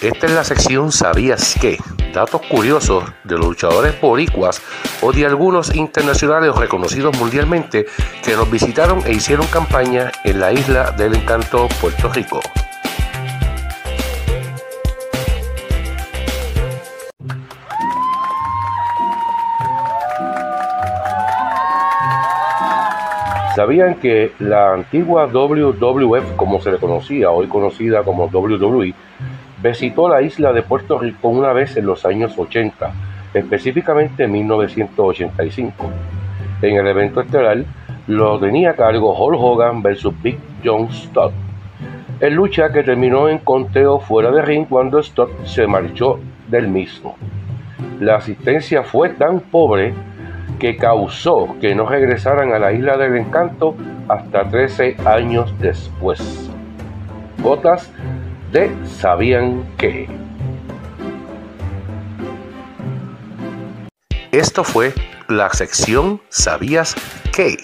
Esta es la sección ¿Sabías qué? Datos curiosos de los luchadores boricuas o de algunos internacionales reconocidos mundialmente que nos visitaron e hicieron campaña en la isla del encanto Puerto Rico. ¿Sabían que la antigua WWF, como se le conocía, hoy conocida como WWE, visitó la isla de Puerto Rico una vez en los años 80, específicamente en 1985? En el evento estelar lo tenía a cargo Hulk Hogan versus Big John Studd. En lucha que terminó en conteo fuera de ring cuando Studd se marchó del mismo. La asistencia fue tan pobre que causó que no regresaran a la isla del encanto hasta 13 años después. De Sabían que. Esto fue la sección ¿Sabías qué?